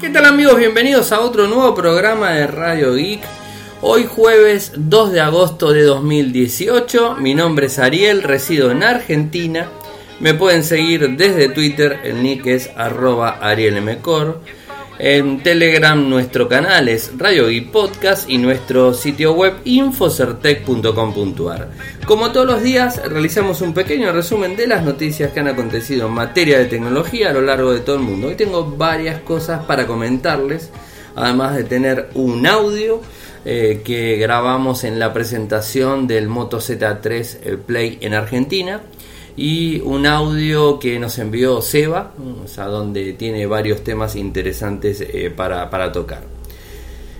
¿Qué tal amigos? Bienvenidos a otro nuevo programa de Radio Geek. Hoy jueves 2 de agosto de 2018. Mi nombre es Ariel, resido en Argentina. Me pueden seguir desde Twitter, el nick es arroba arielmcor. En Telegram nuestro canal es Radio y Podcast y nuestro sitio web infocertec.com.ar. Como todos los días realizamos un pequeño resumen de las noticias que han acontecido en materia de tecnología a lo largo de todo el mundo. Hoy tengo varias cosas para comentarles, además de tener un audio eh, que grabamos en la presentación del Moto Z3 Play en Argentina y un audio que nos envió Seba, o sea, donde tiene varios temas interesantes eh, para, tocar.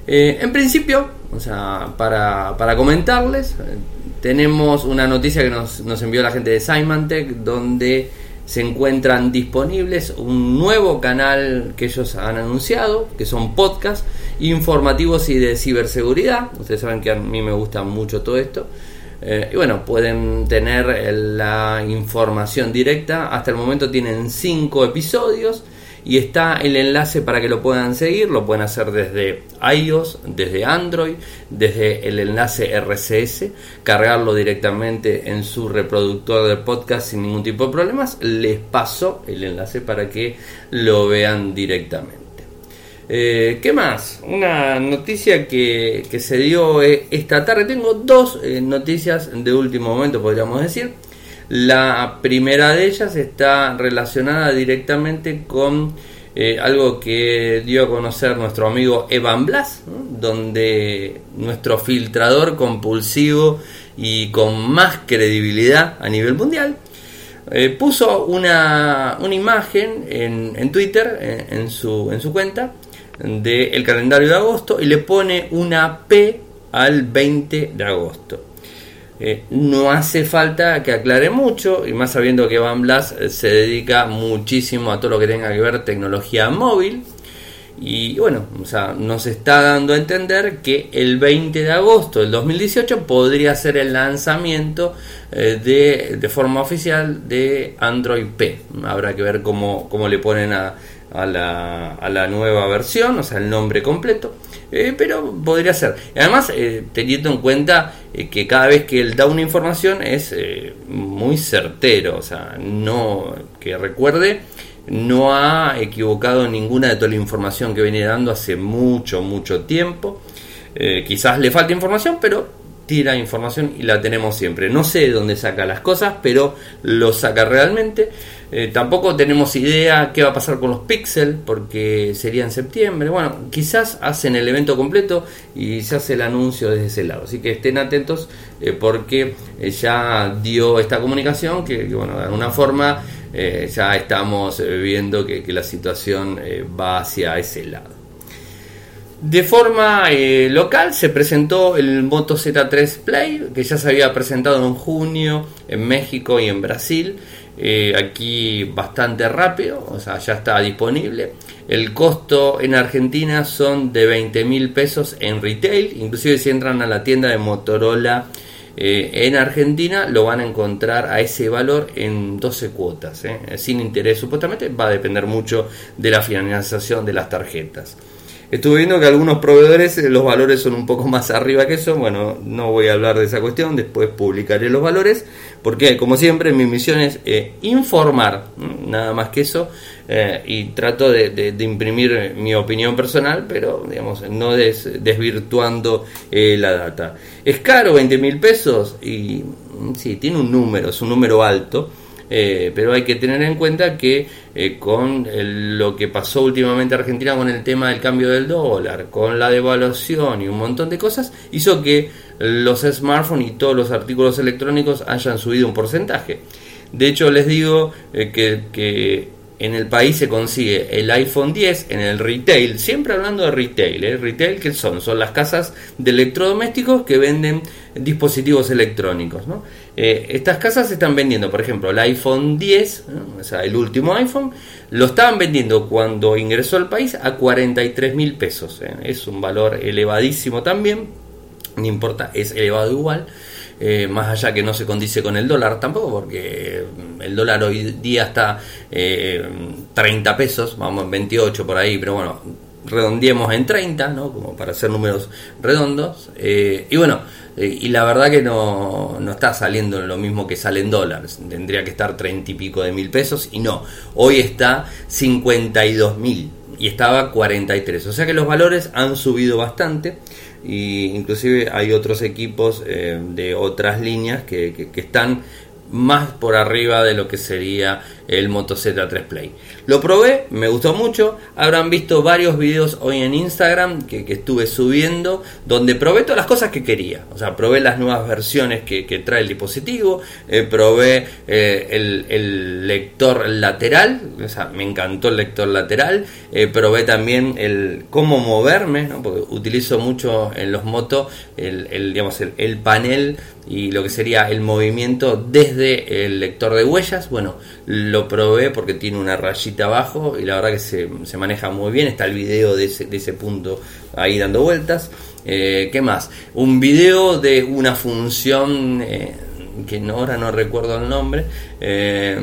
Eh, en principio, o sea, para, para comentarles, eh, tenemos una noticia que nos, nos envió la gente de Symantec, donde se encuentran disponibles un nuevo canal que ellos han anunciado, que son podcasts informativos y de ciberseguridad. Ustedes saben que a mí me gusta mucho todo esto. Eh, y bueno, pueden tener la información directa. Hasta el momento tienen 5 episodios y está el enlace para que lo puedan seguir. Lo pueden hacer desde iOS, desde Android, desde el enlace RCS, cargarlo directamente en su reproductor de podcast sin ningún tipo de problemas. Les paso el enlace para que lo vean directamente. Eh, ¿Qué más? Una noticia que, se dio eh, esta tarde. Tengo dos eh, noticias de último momento, podríamos decir. La primera de ellas está relacionada directamente con algo que dio a conocer nuestro amigo Evan Blas, donde nuestro filtrador compulsivo y con más credibilidad a nivel mundial puso una, una imagen en, en Twitter, en, su, en su cuenta, del calendario de agosto y le pone una P al 20 de agosto. Eh, no hace falta que aclare mucho, y más sabiendo que Van Blas eh, se dedica muchísimo a todo lo que tenga que ver tecnología móvil. Y bueno, o sea, nos está dando a entender que el 20 de agosto del 2018 podría ser el lanzamiento eh, de, de, forma oficial de Android P. Habrá que ver cómo, cómo le ponen a, a la, a la nueva versión, o sea, el nombre completo. Eh, pero podría ser. Además, eh, teniendo en cuenta eh, que cada vez que él da una información es muy certero, o sea, no que recuerde, no ha equivocado ninguna de toda la información que viene dando hace mucho, mucho tiempo. quizás le falta información, pero tira información y la tenemos siempre. No sé de dónde saca las cosas, pero lo saca realmente. Eh, tampoco tenemos idea qué va a pasar con los Pixel, porque sería en septiembre. Bueno, quizás hacen el evento completo y se hace el anuncio desde ese lado. Así que estén atentos eh, porque eh, ya dio esta comunicación que, bueno, de alguna forma ya estamos viendo que, que la situación va hacia ese lado. De forma local se presentó el Moto Z3 Play, que ya se había presentado en junio en México y en Brasil. Eh, aquí bastante rápido, o sea, ya está disponible. El costo en Argentina son de 20 mil pesos en retail, inclusive si entran a la tienda de Motorola eh, en Argentina lo van a encontrar a ese valor en 12 cuotas, eh, sin interés supuestamente, va a depender mucho de la financiación de las tarjetas. Estuve viendo que algunos proveedores los valores son un poco más arriba que eso. Bueno, no voy a hablar de esa cuestión, después publicaré los valores. Porque, como siempre, mi misión es eh, informar, nada más que eso. Eh, y trato de, imprimir mi opinión personal, pero digamos, no desvirtuando eh, la data. Es caro, 20 mil pesos, y mm, sí, tiene un número, es un número alto eh, pero hay que tener en cuenta que eh, con lo que pasó últimamente en Argentina con el tema del cambio del dólar, con la devaluación y un montón de cosas, hizo que los smartphones y todos los artículos electrónicos hayan subido un porcentaje. De hecho, les digo eh, que, en el país se consigue el iPhone 10 en el retail, siempre hablando de retail, retail que son, son las casas de electrodomésticos que venden dispositivos electrónicos. Eh, estas casas están vendiendo, por ejemplo, el iPhone 10, o sea, el último iPhone, lo estaban vendiendo cuando ingresó al país a 43 mil pesos. ¿eh? Es un valor elevadísimo también, no importa, es elevado igual. eh, más allá que no se condice con el dólar, tampoco porque el dólar hoy día está 30 pesos, vamos, 28 por ahí, pero bueno, redondeemos en 30, ¿no? Como para hacer números redondos. y bueno, y la verdad que no, no está saliendo lo mismo que sale en dólares. Tendría que estar 30 y pico de mil pesos y no. Hoy está 52 mil y estaba 43. O sea que los valores han subido bastante y inclusive hay otros equipos eh, de otras líneas que, que, están más por arriba de lo que sería el Moto Z3 Play. Lo probé, me gustó mucho. Habrán visto varios videos hoy en Instagram que, estuve subiendo donde probé todas las cosas que quería. O sea, probé las nuevas versiones que, trae el dispositivo, eh, probé eh, el, lector lateral, o sea, me encantó el lector lateral. Eh, probé también el cómo moverme, porque utilizo mucho en los motos el, digamos, el panel y lo que sería el movimiento desde el lector de huellas. Bueno, lo probé porque tiene una rayita abajo y la verdad que se, se maneja muy bien. Está el video de ese, de ese punto ahí dando vueltas. Eh, ¿Qué más? Un video de una función eh, que ahora no recuerdo el nombre. Eh,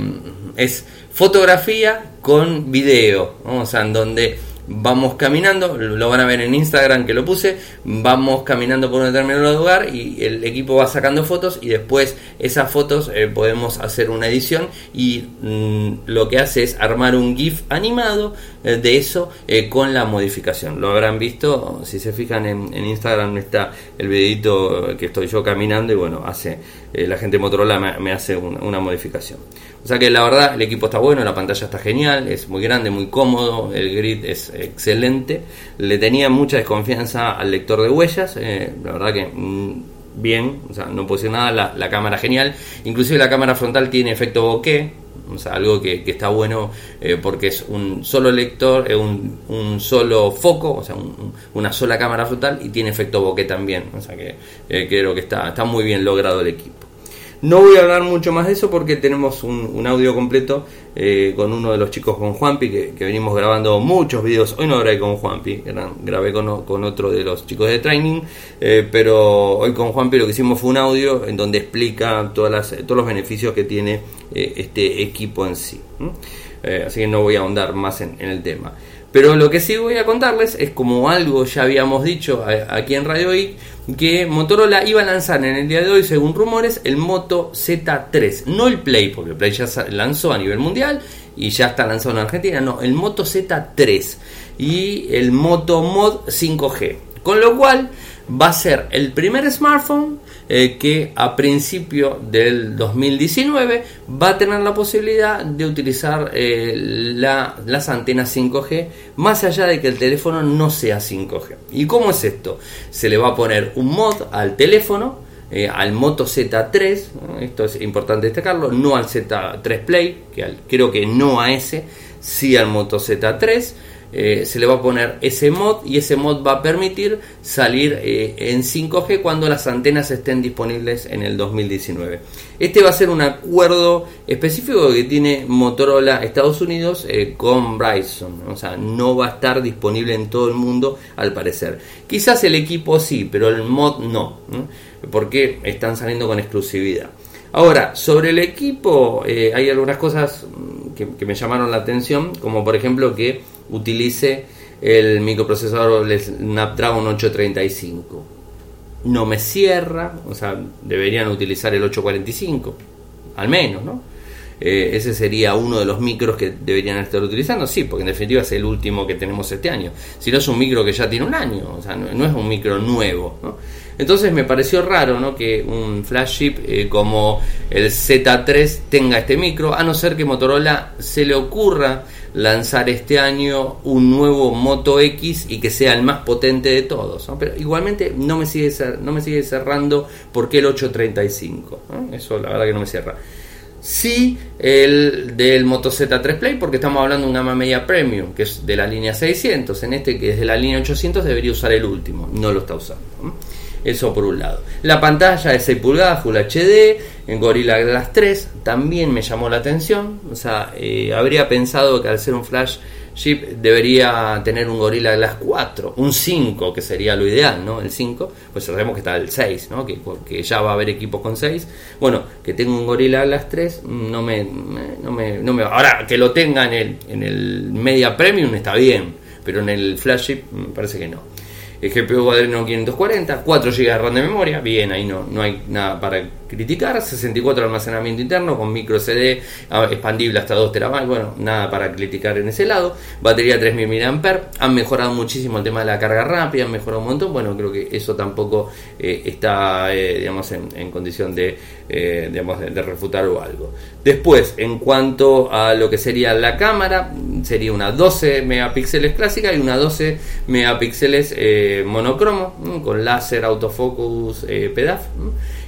es fotografía con video. O sea, en donde vamos caminando, lo van a ver en Instagram que lo puse, vamos caminando por un determinado lugar y el equipo va sacando fotos y después esas fotos eh, podemos hacer una edición y mm, lo que hace es armar un GIF animado de eso eh, con la modificación. Lo habrán visto, si se fijan en, Instagram está el videito que estoy yo caminando y bueno, hace la gente de Motorola me, hace una modificación. O sea que la verdad el equipo está bueno, la pantalla está genial, es muy grande, muy cómodo, el grid es excelente. Le tenía mucha desconfianza al lector de huellas, eh, la verdad que mm, bien, o sea, no decir nada, la, cámara genial. Inclusive la cámara frontal tiene efecto bokeh, o sea, algo que, está bueno eh, porque es un solo lector, es un, solo foco, o sea, una sola cámara frontal y tiene efecto bokeh también. O sea que eh, creo que está, está muy bien logrado el equipo. No voy a hablar mucho más de eso porque tenemos un, audio completo eh, con uno de los chicos con Juanpi, que, venimos grabando muchos videos. Hoy no grabé con Juanpi, grabé con, otro de los chicos de training, eh, pero hoy con Juanpi lo que hicimos fue un audio en donde explica todas todos los beneficios que tiene eh, este equipo en sí. así que no voy a ahondar más en, el tema. Pero lo que sí voy a contarles es como algo ya habíamos dicho aquí en Radio I, que Motorola iba a lanzar en el día de hoy, según rumores, el Moto Z3. No el Play, porque el Play ya lanzó a nivel mundial y ya está lanzado en Argentina. No, el Moto Z3 y el Moto Mod 5G. Con lo cual va a ser el primer smartphone eh, que a principio del 2019 va a tener la posibilidad de utilizar eh, las antenas 5G más allá de que el teléfono no sea 5G. ¿Y cómo es esto? Se le va a poner un mod al teléfono, eh, al Moto Z3, esto es importante destacarlo, no al Z3 Play, que creo que no a ese, sí al Moto Z3. Eh, se le va a poner ese mod y ese mod va a permitir salir eh, en 5G cuando las antenas estén disponibles en el 2019. Este va a ser un acuerdo específico que tiene Motorola Estados Unidos eh, con Bryson, o sea, no va a estar disponible en todo el mundo al parecer. Quizás el equipo sí, pero el mod no, porque están saliendo con exclusividad. Ahora, sobre el equipo, hay algunas cosas mm, que me llamaron la atención, como por ejemplo que utilice el microprocesador Snapdragon 835. No me cierra, o sea, deberían utilizar el 845, al menos, ¿no? Eh, ese sería uno de los micros que deberían estar utilizando, sí, porque en definitiva es el último que tenemos este año. Si no es un micro que ya tiene un año, o sea, no, es un micro nuevo, ¿no? Entonces me pareció raro ¿no? que un flagship eh, como el Z3 tenga este micro, a no ser que Motorola se le ocurra lanzar este año un nuevo Moto X y que sea el más potente de todos. Pero igualmente no me sigue, no me sigue cerrando porque el 835. Eso la verdad que no me cierra. Sí, el del Moto Z3 Play, porque estamos hablando de una gama media premium, que es de la línea 600. En este, que es de la línea 800, debería usar el último. No lo está usando. Eso por un lado. La pantalla de 6 pulgadas, Full HD, en Gorilla Glass 3, también me llamó la atención. O sea, eh, habría pensado que al ser un flash flagship debería tener un Gorilla Glass 4, un 5, que sería lo ideal, ¿no? El 5, pues sabemos que está el 6, ¿no? Que, que ya va a haber equipos con 6. Bueno, que tenga un Gorilla Glass 3 no me, no me, no me Ahora, que lo tenga en el, en el Media Premium está bien, pero en el flagship me parece que no. El GPU Adreno 540, 4 GB de RAM de memoria, bien, ahí no, no hay nada para criticar, 64 de almacenamiento interno con micro CD expandible hasta 2 TB, bueno, nada para criticar en ese lado, batería 3000 mAh, han mejorado muchísimo el tema de la carga rápida, han mejorado un montón, bueno, creo que eso tampoco eh, está, eh, digamos, en, condición de, eh, digamos, de, refutar o algo. Después, en cuanto a lo que sería la cámara, sería una 12 megapíxeles clásica y una 12 megapíxeles monocromo, con láser, autofocus, PEDAF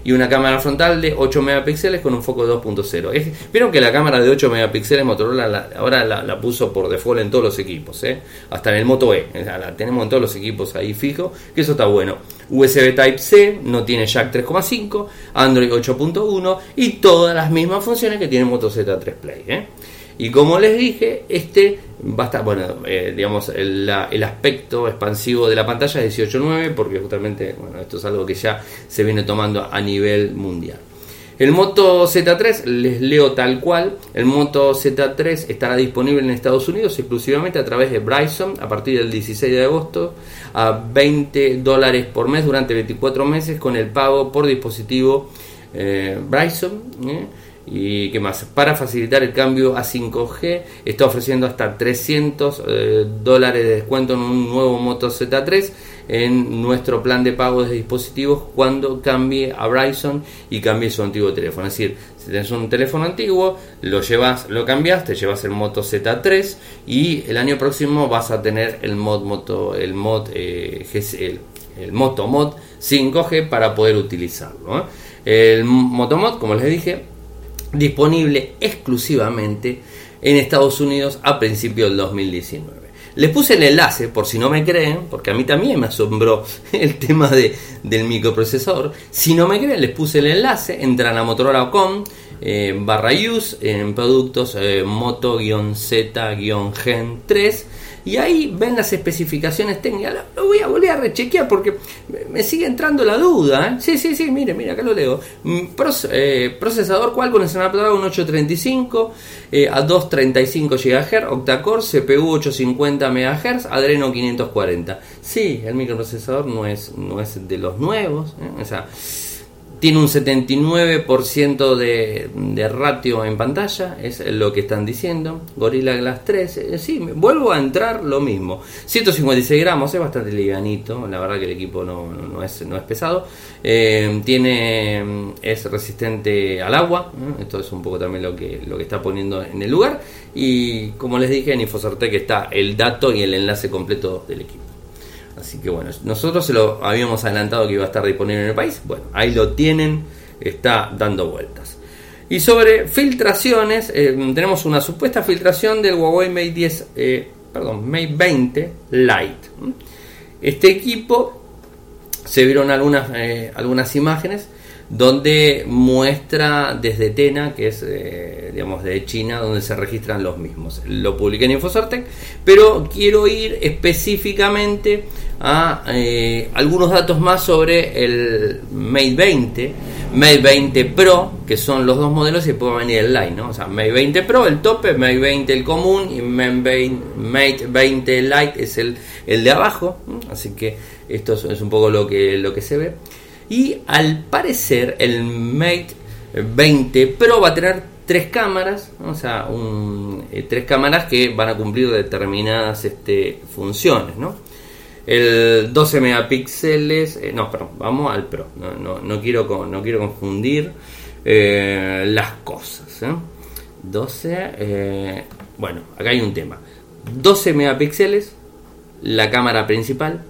y una cámara frontal de 8 megapíxeles con un foco 2.0. Vieron que la cámara de 8 megapíxeles Motorola ahora la, puso por default en todos los equipos, ¿eh? hasta en el Moto E, la tenemos en todos los equipos ahí fijo, que eso está bueno. USB Type C, no tiene jack 3.5, Android 8.1 y todas las mismas funciones que tiene Moto Z3 Play. ¿eh? Y como les dije, este va a estar, bueno, eh, digamos, el, aspecto expansivo de la pantalla es 18.9, porque justamente, bueno, esto es algo que ya se viene tomando a nivel mundial. El Moto Z3, les leo tal cual, el Moto Z3 estará disponible en Estados Unidos exclusivamente a través de Bryson a partir del 16 de agosto a 20 dólares por mes durante 24 meses con el pago por dispositivo eh, Bryson. ¿eh? Y qué más para facilitar el cambio a 5G está ofreciendo hasta 300 eh, dólares de descuento en un nuevo Moto Z3 en nuestro plan de pago de dispositivos cuando cambie a Bryson y cambie su antiguo teléfono es decir si tienes un teléfono antiguo lo llevas lo cambias te llevas el Moto Z3 y el año próximo vas a tener el mod moto el mod eh, el, Moto Mod 5G para poder utilizarlo ¿eh? el Moto Mod como les dije disponible exclusivamente en Estados Unidos a principios del 2019. Les puse el enlace por si no me creen, porque a mí también me asombró el tema de, del microprocesador. Si no me creen, les puse el enlace, entran a motorola.com eh, barra use en productos eh, moto-z-gen 3 y ahí ven las especificaciones técnicas. Lo voy a volver a rechequear porque me sigue entrando la duda. ¿eh? Sí, sí, sí, mire, mire, acá lo leo. Mm, eh, procesador Qualcomm Snapdragon 835 eh, a 235 GHz, octa-core, CPU 850 MHz, Adreno 540. Sí, el microprocesador no es, no es de los nuevos. O sea, tiene un 79% de, de, ratio en pantalla, es lo que están diciendo. Gorilla Glass 3, eh, sí, vuelvo a entrar lo mismo. 156 gramos, es bastante livianito, la verdad que el equipo no, no, es, no es pesado. Eh, tiene, es resistente al agua, esto es un poco también lo que, lo que está poniendo en el lugar. Y como les dije, en Infocertec está el dato y el enlace completo del equipo. Así que bueno, nosotros se lo habíamos adelantado que iba a estar disponible en el país. Bueno, ahí lo tienen, está dando vueltas. Y sobre filtraciones, eh, tenemos una supuesta filtración del Huawei Mate 10, eh, perdón, Mate 20 Lite. Este equipo se vieron algunas, eh, algunas imágenes donde muestra desde Tena, que es eh, digamos de China, donde se registran los mismos. Lo publiqué en Infocertec, pero quiero ir específicamente a eh, algunos datos más sobre el Mate 20, Mate 20 Pro, que son los dos modelos y a venir el Lite, ¿no? O sea, Mate 20 Pro, el tope, Mate 20 el común y Mate 20 Lite es el, el de abajo, así que esto es un poco lo que, lo que se ve. Y al parecer el Mate 20 Pro va a tener tres cámaras, o sea, eh, tres cámaras que van a cumplir determinadas este, funciones, ¿no? El 12 megapíxeles, eh, no, perdón, vamos al Pro, no, no, quiero, no quiero confundir eh, las cosas. 12, bueno, acá hay un tema. 12 megapíxeles, la cámara principal,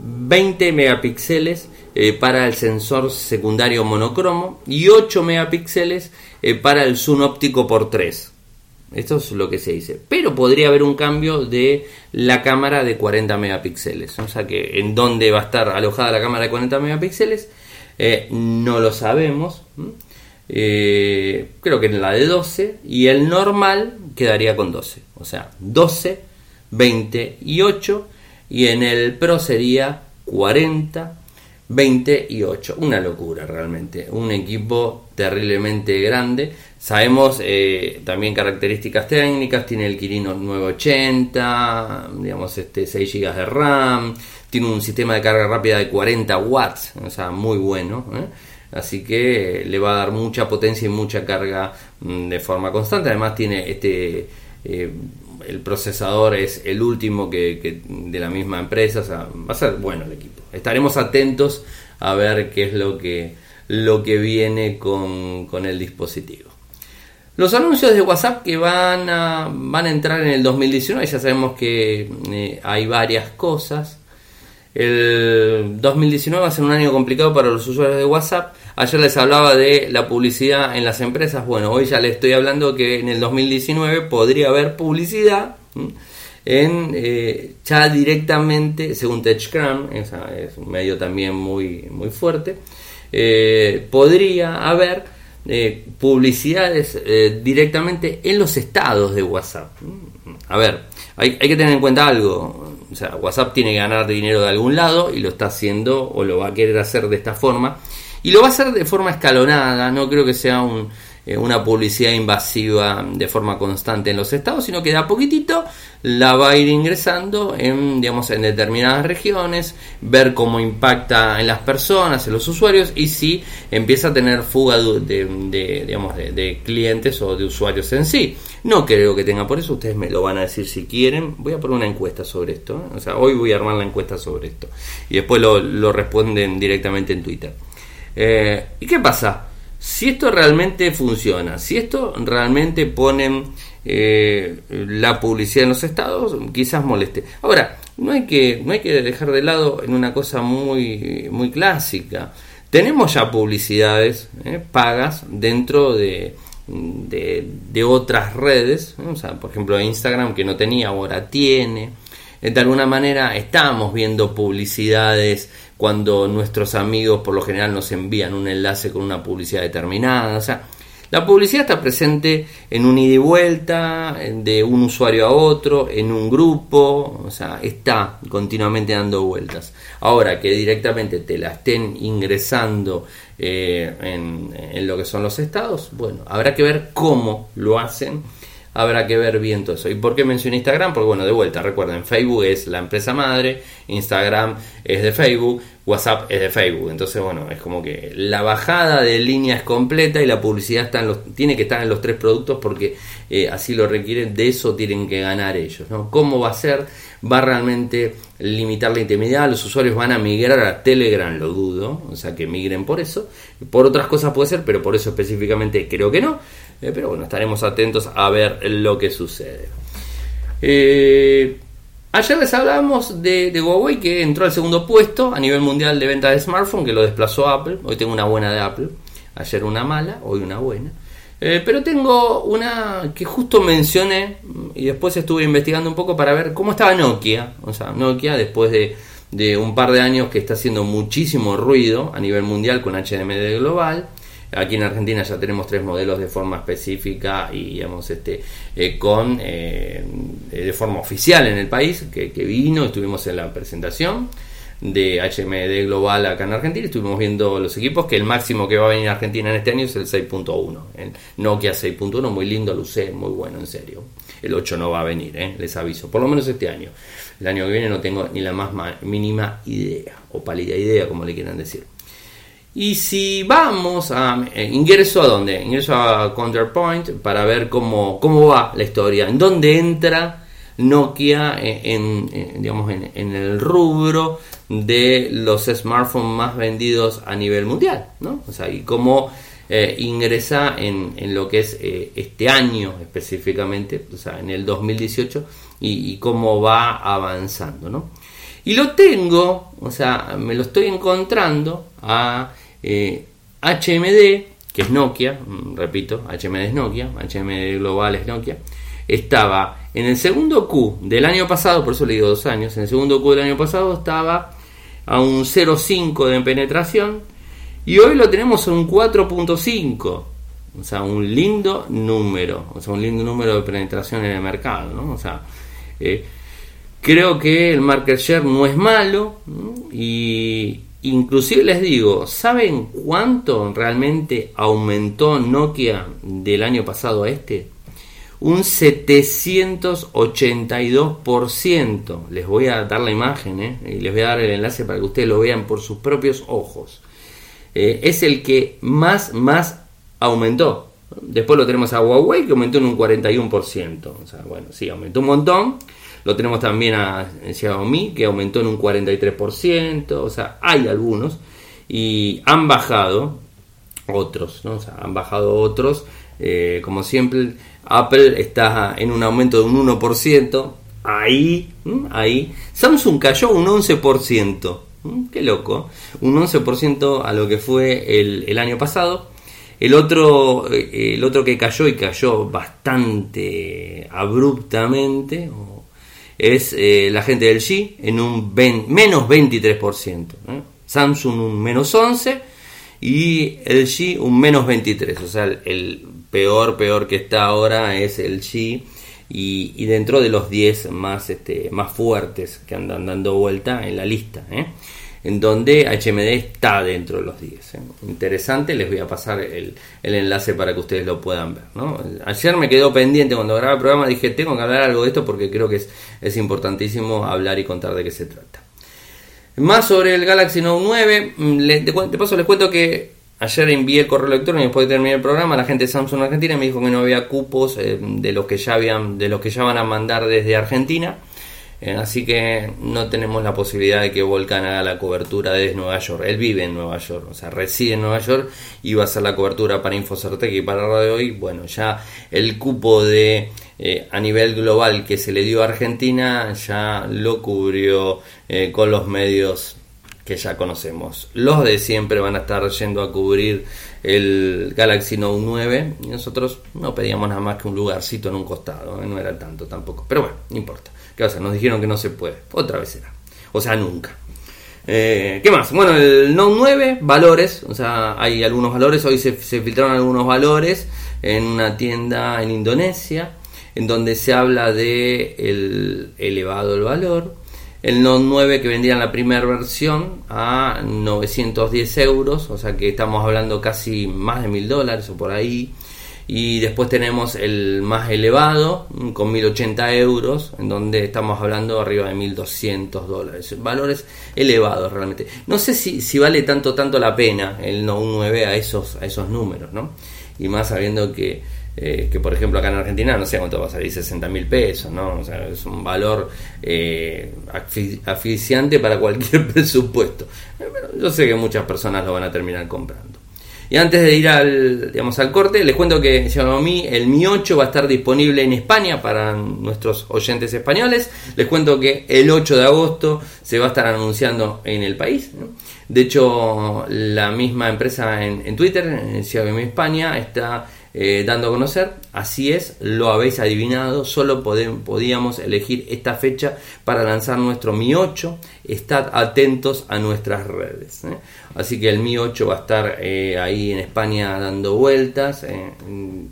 20 megapíxeles eh, para el sensor secundario monocromo y 8 megapíxeles eh, para el zoom óptico por 3. Esto es lo que se dice. Pero podría haber un cambio de la cámara de 40 megapíxeles. O sea que en dónde va a estar alojada la cámara de 40 megapíxeles eh, no lo sabemos. creo que en la de 12 y el normal quedaría con 12. O sea, 12 28 y en el Pro sería 40 28. Una locura realmente. Un equipo terriblemente grande. Sabemos eh, también características técnicas. Tiene el Quirino 980, digamos este 6 GB de RAM. Tiene un sistema de carga rápida de 40 watts, o sea, muy bueno. ¿eh? Así que le va a dar mucha potencia y mucha carga mm, de forma constante. Además tiene este eh, el procesador es el último que, de la misma empresa, va a ser bueno el equipo. Estaremos atentos a ver qué es lo que, lo que viene con, el dispositivo. Los anuncios de WhatsApp que van a, van a entrar en el 2019, ya sabemos que eh, hay varias cosas. El 2019 va a ser un año complicado para los usuarios de WhatsApp. Ayer les hablaba de la publicidad en las empresas. Bueno, hoy ya les estoy hablando que en el 2019 podría haber publicidad en eh, ya directamente, según TechCrunch, es un medio también muy, muy fuerte, eh, podría haber eh, publicidades directamente en los estados de WhatsApp. A ver, hay, hay que tener en cuenta algo. O sea, WhatsApp tiene que ganar dinero de algún lado y lo está haciendo o lo va a querer hacer de esta forma. Y lo va a hacer de forma escalonada, no creo que sea un, eh, una publicidad invasiva de forma constante en los estados, sino que de a poquitito la va a ir ingresando en, digamos, en determinadas regiones, ver cómo impacta en las personas, en los usuarios y si empieza a tener fuga de, digamos, de, clientes o de usuarios en sí. No creo que tenga por eso, ustedes me lo van a decir si quieren. Voy a poner una encuesta sobre esto, ¿eh? o sea, hoy voy a armar la encuesta sobre esto y después lo, responden directamente en Twitter. Eh, ¿Y qué pasa? Si esto realmente funciona, si esto realmente pone eh, la publicidad en los estados, quizás moleste. Ahora, no hay que, no hay que dejar de lado en una cosa muy, muy clásica. Tenemos ya publicidades eh, pagas dentro de, de, otras redes, o sea, por ejemplo Instagram que no tenía, ahora tiene. De alguna manera estamos viendo publicidades cuando nuestros amigos por lo general nos envían un enlace con una publicidad determinada. O sea, la publicidad está presente en un ida y vuelta, de un usuario a otro, en un grupo, o sea, está continuamente dando vueltas. Ahora que directamente te la estén ingresando eh, en, en lo que son los estados, bueno, habrá que ver cómo lo hacen habrá que ver bien todo eso. ¿Y por qué mencioné Instagram? Porque bueno, de vuelta, recuerden, Facebook es la empresa madre, Instagram es de Facebook, WhatsApp es de Facebook. Entonces, bueno, es como que la bajada de línea es completa y la publicidad está en los, tiene que estar en los tres productos porque eh, así lo requieren, de eso tienen que ganar ellos. ¿no? ¿Cómo va a ser? ¿Va a realmente limitar la intimidad? ¿Los usuarios van a migrar a Telegram? Lo dudo, o sea que migren por eso. Por otras cosas puede ser, pero por eso específicamente creo que no. Eh, pero bueno, estaremos atentos a ver lo que sucede. Eh, ayer les hablamos de, Huawei que entró al segundo puesto a nivel mundial de venta de smartphone, que lo desplazó Apple. Hoy tengo una buena de Apple, ayer una mala, hoy una buena. Eh, pero tengo una que justo mencioné y después estuve investigando un poco para ver cómo estaba Nokia. O sea, Nokia después de, de un par de años que está haciendo muchísimo ruido a nivel mundial con HDMD global. Aquí en Argentina ya tenemos tres modelos de forma específica y digamos este eh, con eh, de forma oficial en el país que, vino, estuvimos en la presentación de HMD Global acá en Argentina. Estuvimos viendo los equipos que el máximo que va a venir a Argentina en este año es el 6.1. El Nokia 6.1, muy lindo, lo usé, muy bueno, en serio. El 8 no va a venir, ¿eh? les aviso. Por lo menos este año. El año que viene no tengo ni la más mínima idea, o pálida idea, como le quieran decir. Y si vamos a eh, ingreso a dónde? Ingreso a Counterpoint para ver cómo, cómo va la historia, en dónde entra Nokia en, digamos, en, el rubro de los smartphones más vendidos a nivel mundial, ¿no? O sea, y cómo eh, ingresa en, lo que es eh, este año específicamente, o sea, en el 2018, y, y cómo va avanzando, ¿no? Y lo tengo, o sea, me lo estoy encontrando a HMD, eh, que es Nokia, mm, repito, HMD es Nokia, HMD Global es Nokia, estaba en el segundo Q del año pasado, por eso le digo dos años, en el segundo Q del año pasado estaba a un 0,5 de penetración y hoy lo tenemos a un 4.5. O sea, un lindo número, o sea, un lindo número de penetración en el mercado, ¿no? O sea, eh, Creo que el market share no es malo y inclusive les digo, ¿saben cuánto realmente aumentó Nokia del año pasado a este? Un 782%. Les voy a dar la imagen ¿eh? y les voy a dar el enlace para que ustedes lo vean por sus propios ojos. Eh, es el que más, más aumentó. Después lo tenemos a Huawei que aumentó en un 41%. O sea, bueno, sí, aumentó un montón. Lo tenemos también a Xiaomi, que aumentó en un 43%. O sea, hay algunos. Y han bajado otros, ¿no? Sea, han bajado otros. Eh, como siempre, Apple está en un aumento de un 1%. Ahí, ahí. Samsung cayó un 11%. Qué loco. Un 11% a lo que fue el, el año pasado. El otro, eh, el otro que cayó y cayó bastante abruptamente es eh, la gente del G en un menos 23%. ¿eh? Samsung un menos 11 y el G un menos 23. O sea, el, peor, peor que está ahora es el G. Y, dentro de los 10 más, este, más fuertes que andan dando vuelta en la lista. ¿eh? En donde HMD está dentro de los 10. ¿eh? Interesante, les voy a pasar el, enlace para que ustedes lo puedan ver. Ayer me quedó pendiente cuando grababa el programa, dije, tengo que hablar algo de esto porque creo que es, es importantísimo hablar y contar de qué se trata. Más sobre el Galaxy Note 9, mm, de, paso les cuento que ayer envié el correo electrónico después de terminar el programa, la gente de Samsung Argentina me dijo que no había cupos eh, de los que ya habían, de los que ya van a mandar desde Argentina así que no tenemos la posibilidad de que Volcan haga la cobertura desde Nueva York. Él vive en Nueva York, o sea, reside en Nueva York y va a hacer la cobertura para Infocertec y para Radio Hoy. Bueno, ya el cupo de eh, a nivel global que se le dio a Argentina ya lo cubrió eh, con los medios que ya conocemos. Los de siempre van a estar yendo a cubrir el Galaxy Note 9 y nosotros no pedíamos nada más que un lugarcito en un costado, no era tanto tampoco, pero bueno, no importa. ¿Qué pasa? Nos dijeron que no se puede. Otra vez será. O sea, nunca. Eh, ¿Qué más? Bueno, el Note 9, valores. O sea, hay algunos valores. Hoy se, filtraron algunos valores en una tienda en Indonesia. En donde se habla de el elevado el valor. El Note 9 que vendría en la primera versión a 910 euros. O sea que estamos hablando casi más de mil dólares o por ahí. Y después tenemos el más elevado, con 1080 euros, en donde estamos hablando arriba de 1200 dólares. Valores elevados realmente. No sé si, si vale tanto, tanto la pena el No 9 a esos, a esos números, ¿no? Y más sabiendo que, eh, que por ejemplo acá en Argentina no sé cuánto va a salir 60 mil pesos, ¿no? O sea, es un valor eh, para cualquier presupuesto. Yo sé que muchas personas lo van a terminar comprando. Y antes de ir al, digamos, al corte, les cuento que Xiaomi, el Mi 8 va a estar disponible en España para nuestros oyentes españoles. Les cuento que el 8 de agosto se va a estar anunciando en el país. De hecho, la misma empresa en, en Twitter, Xiaomi España, está eh, dando a conocer. Así es, lo habéis adivinado, solo podíamos elegir esta fecha para lanzar nuestro Mi 8. Estad atentos a nuestras redes. ¿eh? Así que el Mi 8 va a estar eh, ahí en España dando vueltas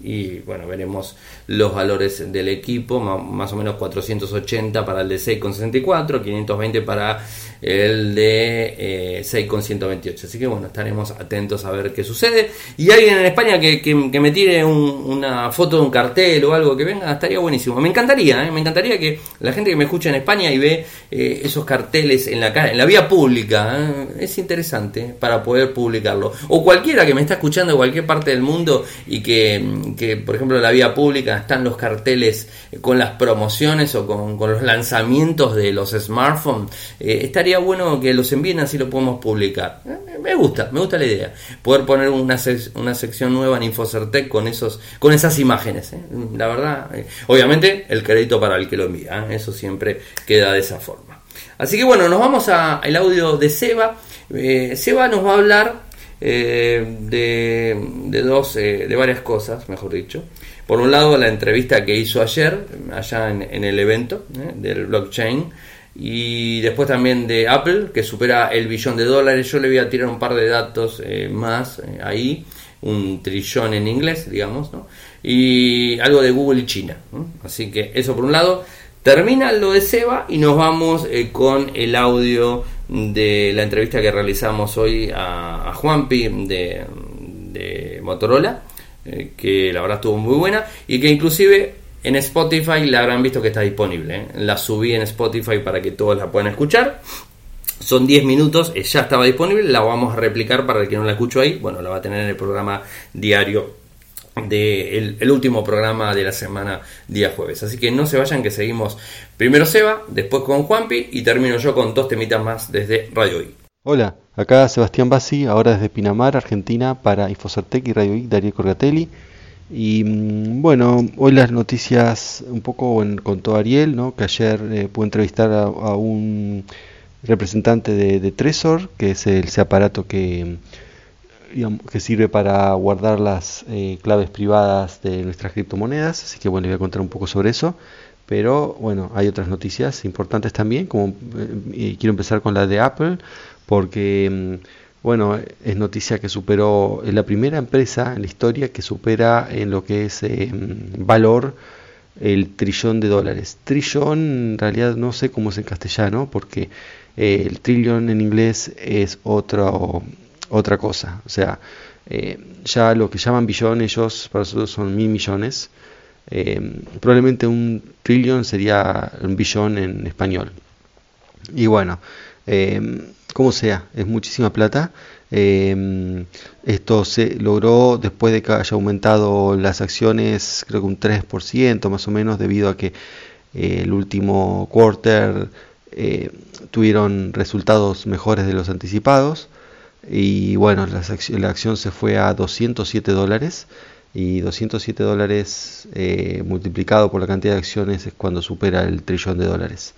y bueno, veremos los valores del equipo, más o menos 480 para el de 6,64, 520 para el de 6,128. Así que bueno, estaremos atentos a ver qué sucede. Y alguien en España que, que, me tire una foto de un cartel o algo que venga, estaría buenísimo. Me encantaría, ¿eh? me encantaría que la gente que me escucha en España y ve eh, esos carteles en la, en la vía pública, ¿eh? es interesante para poder publicarlo. O cualquiera que me está escuchando de cualquier parte del mundo y que, que por ejemplo, en la vía pública están los carteles con las promociones o con, con los lanzamientos de los smartphones, estaría bueno que los envíen así lo podemos publicar. me gusta, me gusta la idea. Poder poner una, una sección nueva en Infocertec con esos con esas imágenes. ¿eh? La verdad, eh, obviamente el crédito para el que lo envía, ¿eh? eso siempre queda de esa forma. Así que bueno, nos vamos al audio de Seba. Seba nos va a hablar de, de, dos, de varias cosas, mejor dicho. Por un lado, la entrevista que hizo ayer, allá en, en el evento del blockchain, y después también de Apple, que supera el billón de dólares. Yo le voy a tirar un par de datos más ahí un trillón en inglés, digamos, ¿no? y algo de Google y China. Así que eso por un lado. Termina lo de Seba y nos vamos eh, con el audio de la entrevista que realizamos hoy a, Juanpi de, de Motorola, eh, que la verdad estuvo muy buena y que inclusive en Spotify la habrán visto que está disponible. ¿eh? La subí en Spotify para que todos la puedan escuchar. Son 10 minutos, ya estaba disponible, la vamos a replicar para el que no la escucho ahí. Bueno, la va a tener en el programa diario el último programa de la semana día jueves. Así que no se vayan que seguimos primero Seba, después con Juanpi y termino yo con dos temitas más desde Radio I. Hola, acá Sebastián Bassi, ahora desde Pinamar, Argentina, para Infocertec y Radio I, Darío Corgatelli. Y mm, bueno, hoy las noticias un poco con todo Ariel, ¿no? que ayer eh, pude entrevistar a, un representante de, de, que es el, ese aparato que que sirve para guardar las eh, claves privadas de nuestras criptomonedas, así que bueno, voy a contar un poco sobre eso. Pero bueno, hay otras noticias importantes también, como eh, quiero empezar con la de Apple, porque mm, bueno, es noticia que superó, es la primera empresa en la historia que supera en lo que es eh, valor el trillón de dólares. Trillón, en realidad no sé cómo es en castellano, porque el trillón en inglés es otro otra cosa. O sea, eh, ya lo que llaman billón ellos para nosotros son mil millones. Eh, probablemente un trillón sería un billón en español. Y bueno, eh, como sea, es muchísima plata. esto se logró después de que haya aumentado las acciones, creo que un 3% más o menos, debido a que el último quarter tuvieron resultados mejores de los anticipados y bueno, la, acción se fue a 207 dólares y 207 dólares eh, multiplicado por la cantidad de acciones es cuando supera el trillón de dólares.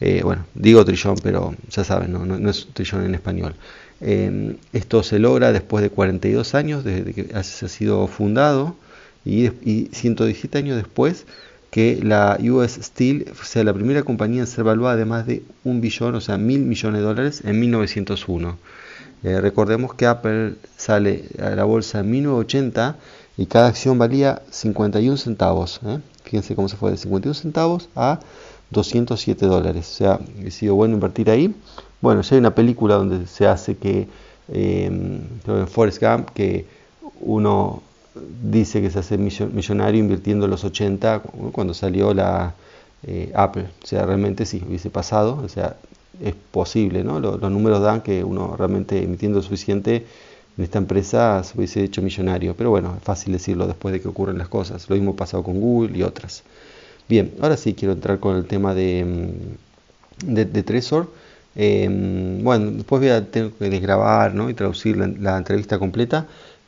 Eh, bueno, digo trillón, pero ya saben, no, es trillón en español. Eh, esto se logra después de 42 años desde que ha sido fundado y, y 117 años después que la US Steel sea la primera compañía en ser valuada de más de un billón, o sea, mil millones de dólares en 1901. Eh, recordemos que Apple sale a la bolsa en 1980 y cada acción valía 51 centavos. Fíjense cómo se fue de 51 centavos a 207 dólares. O sea, ha sido bueno invertir ahí. Bueno, ya hay una película donde se hace que, eh, en Forrest Gump, que uno dice que se hace millonario invirtiendo los 80 cuando salió la eh, Apple. O sea, realmente sí, hubiese pasado. O sea, es posible, ¿no? Los, números dan que uno realmente emitiendo suficiente en esta empresa se hubiese hecho millonario, pero bueno, es fácil decirlo después de que ocurren las cosas. Lo mismo pasado con Google y otras. Bien, ahora sí quiero entrar con el tema de, mm, de, Tresor. Em, bueno, después voy a tener que desgrabar ¿no? y traducir la, entrevista completa,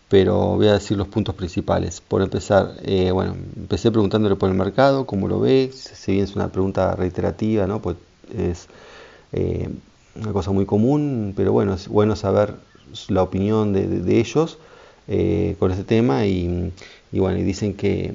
pero voy a decir los puntos principales. Por empezar, eh, bueno, empecé preguntándole por el mercado, cómo lo ve, si bien es una pregunta reiterativa, ¿no? pues es eh, una cosa muy común, pero bueno, es bueno saber la opinión de, ellos eh, con este tema y, bueno, y dicen que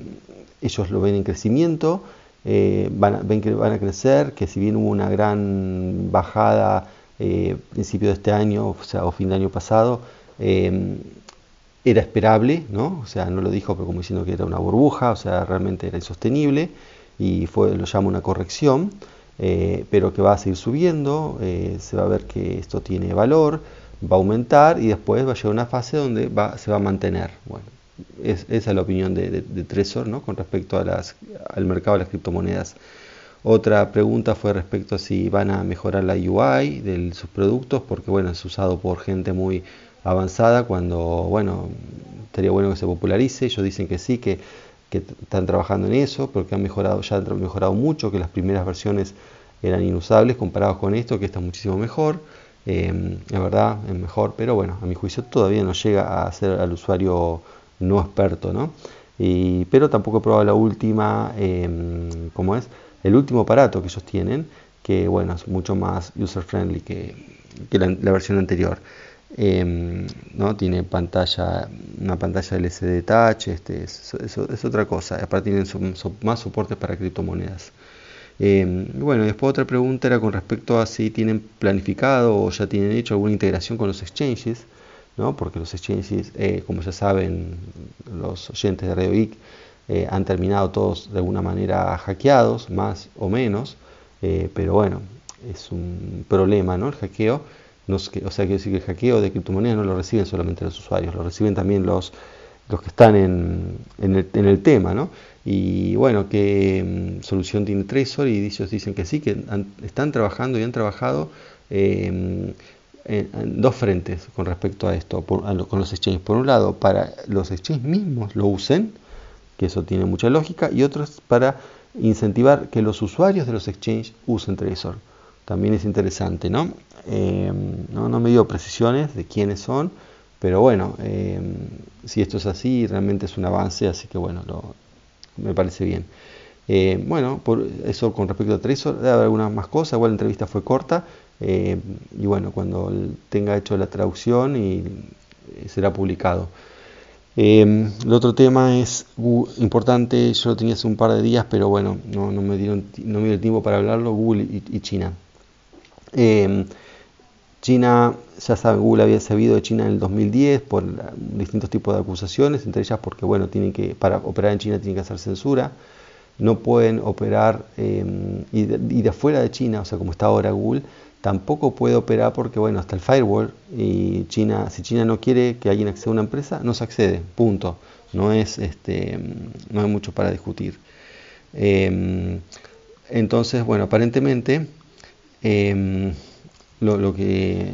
ellos lo ven en crecimiento, eh, ven que van a crecer, que si bien hubo una gran bajada eh, principio de este año, o sea, o fin de año pasado, era esperable, ¿no? O sea, no lo dijo, pero como diciendo que era una burbuja, o sea, realmente era insostenible y fue, lo llama una corrección. Eh, pero que va a seguir subiendo, eh, se va a ver que esto tiene valor, va a aumentar y después va a llegar a una fase donde va, se va a mantener. Bueno, esa es la opinión de, de, ¿no? con respecto a al mercado de las criptomonedas. Otra pregunta fue respecto a si van a mejorar la UI de sus productos, porque bueno, es usado por gente muy avanzada cuando, bueno, estaría bueno que se popularice. Ellos dicen que sí, que que están trabajando en eso, porque han mejorado, ya han mejorado mucho, que las primeras versiones eran inusables comparados con esto, que está muchísimo mejor. Eh, la verdad es mejor, pero bueno, a mi juicio todavía no llega a ser al usuario no experto, ¿no? Y, pero tampoco he probado la última, eh, como es, el último aparato que ellos tienen, que bueno, es mucho más user friendly que, la versión anterior. Em, ¿no? Tiene pantalla, una pantalla LCD Touch, este, es, es, otra cosa. Aparte tienen más soportes para criptomonedas. Eh, bueno, después otra pregunta era con respecto a si tienen planificado o ya tienen hecho alguna integración con los exchanges, porque los exchanges, eh, como ya saben los oyentes de Radio eh, han terminado todos de alguna manera hackeados, más o menos, eh, pero bueno, es un problema, ¿no? El hackeo, o sea, quiero decir que el hackeo de criptomonedas no lo reciben solamente los usuarios, lo reciben también los, los que están en, en, el, en el, tema, ¿no? Y bueno, ¿qué mm, solución tiene Trezor? Y ellos dicen que sí, que están trabajando y han trabajado en, dos frentes con respecto a esto, con los exchanges. Por un lado, para los exchanges mismos lo usen, que eso tiene mucha lógica, y otros para incentivar que los usuarios de los exchanges usen Trezor. También es interesante, ¿no? Em, ¿no? me dio precisiones de quiénes son, pero bueno, em, si esto es así, realmente es un avance, así que bueno, me parece bien. Eh, bueno, por eso con respecto a Trezor, debe haber algunas más cosas, igual la entrevista fue corta, eh, y bueno, cuando tenga hecho la traducción y eh, será publicado. Eh, el otro tema es importante, yo lo tenía hace un par de días, pero bueno, no, me, dieron, no me dio tiempo para hablarlo, Google y, China. China, ya saben, Google había sabido de China en el 2010 por distintos tipos de acusaciones, entre ellas porque, bueno, tienen que, para operar en China tienen que hacer censura, no pueden operar y, de, y de afuera de China, o sea, como está ahora Google, tampoco puede operar porque, bueno, hasta el firewall y China, si China no quiere que alguien acceda a una empresa, no se accede, punto. No es, este, no hay mucho para discutir. Em, entonces, bueno, aparentemente em, lo, que,